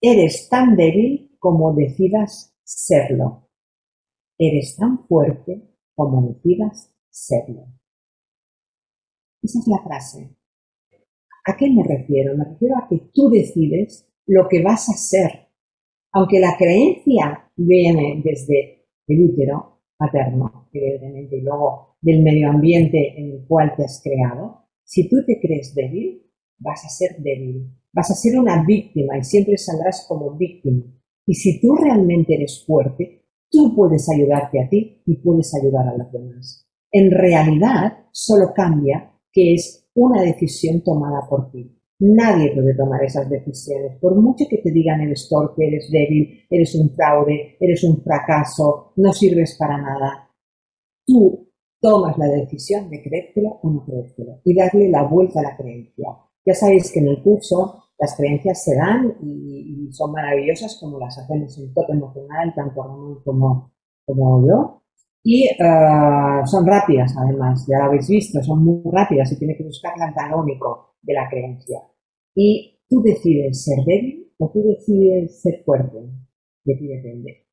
Eres tan débil como decidas serlo. Eres tan fuerte como decidas serlo. Esa es la frase. ¿A qué me refiero? Me refiero a que tú decides lo que vas a ser. Aunque la creencia viene desde el útero materno, evidentemente, y luego del medio ambiente en el cual te has creado, si tú te crees débil, vas a ser débil, vas a ser una víctima y siempre saldrás como víctima. Y si tú realmente eres fuerte, tú puedes ayudarte a ti y puedes ayudar a los demás. En realidad, solo cambia que es una decisión tomada por ti. Nadie puede tomar esas decisiones. Por mucho que te digan eres torpe, eres débil, eres un fraude, eres un fracaso, no sirves para nada. Tú tomas la decisión de creértelo o no creértelo y darle la vuelta a la creencia. Ya sabéis que en el curso las creencias se dan y, son maravillosas como las hacemos en top emocional, tanto Ramón como, como yo. Y uh, son rápidas además, ya lo habéis visto, son muy rápidas y tiene que buscar el antagónico de la creencia. Y tú decides ser débil o tú decides ser fuerte. De ti depende.